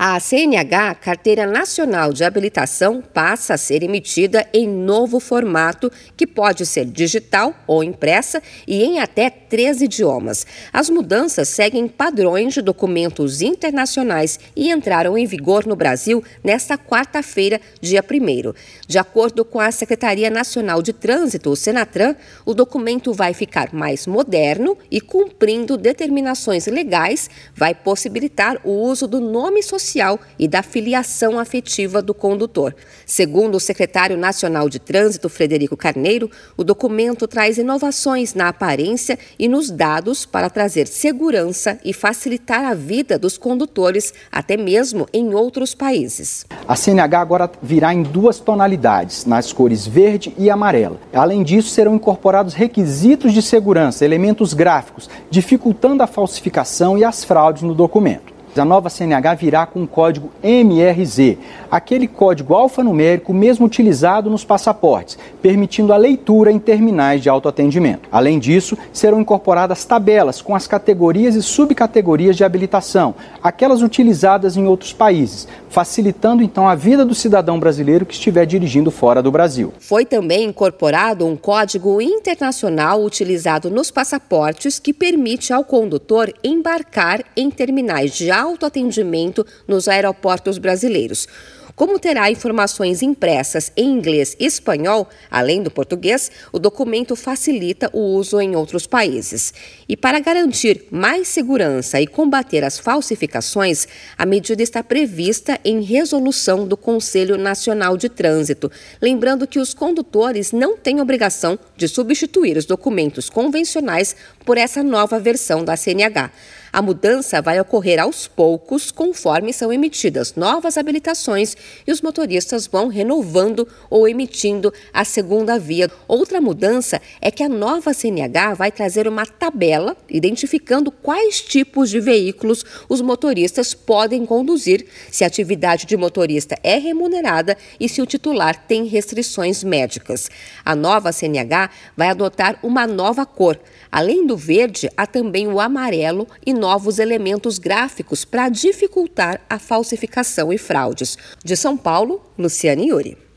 A CNH, Carteira Nacional de Habilitação, passa a ser emitida em novo formato, que pode ser digital ou impressa e em até três idiomas. As mudanças seguem padrões de documentos internacionais e entraram em vigor no Brasil nesta quarta-feira, dia 1. De acordo com a Secretaria Nacional de Trânsito, o Senatran, o documento vai ficar mais moderno e, cumprindo determinações legais, vai possibilitar o uso do nome social social e da filiação afetiva do condutor. Segundo o secretário nacional de Trânsito, Frederico Carneiro, o documento traz inovações na aparência e nos dados para trazer segurança e facilitar a vida dos condutores, até mesmo em outros países. A CNH agora virá em duas tonalidades, nas cores verde e amarela. Além disso, serão incorporados requisitos de segurança, elementos gráficos, dificultando a falsificação e as fraudes no documento. A nova CNH virá com o código MRZ, aquele código alfanumérico mesmo utilizado nos passaportes, permitindo a leitura em terminais de autoatendimento. Além disso, serão incorporadas tabelas com as categorias e subcategorias de habilitação, aquelas utilizadas em outros países, facilitando então a vida do cidadão brasileiro que estiver dirigindo fora do Brasil. Foi também incorporado um código internacional utilizado nos passaportes que permite ao condutor embarcar em terminais de autoatendimento nos aeroportos brasileiros. Como terá informações impressas em inglês e espanhol, além do português, o documento facilita o uso em outros países. E para garantir mais segurança e combater as falsificações, a medida está prevista em resolução do Conselho Nacional de Trânsito, lembrando que os condutores não têm obrigação de substituir os documentos convencionais por essa nova versão da CNH. A mudança vai ocorrer aos poucos, conforme são emitidas novas habilitações e os motoristas vão renovando ou emitindo a segunda via. Outra mudança é que a nova CNH vai trazer uma tabela identificando quais tipos de veículos os motoristas podem conduzir, se a atividade de motorista é remunerada e se o titular tem restrições médicas. A nova CNH vai adotar uma nova cor. Além do verde, há também o amarelo e novos elementos gráficos para dificultar a falsificação e fraudes. De São Paulo, Luciane Yuri.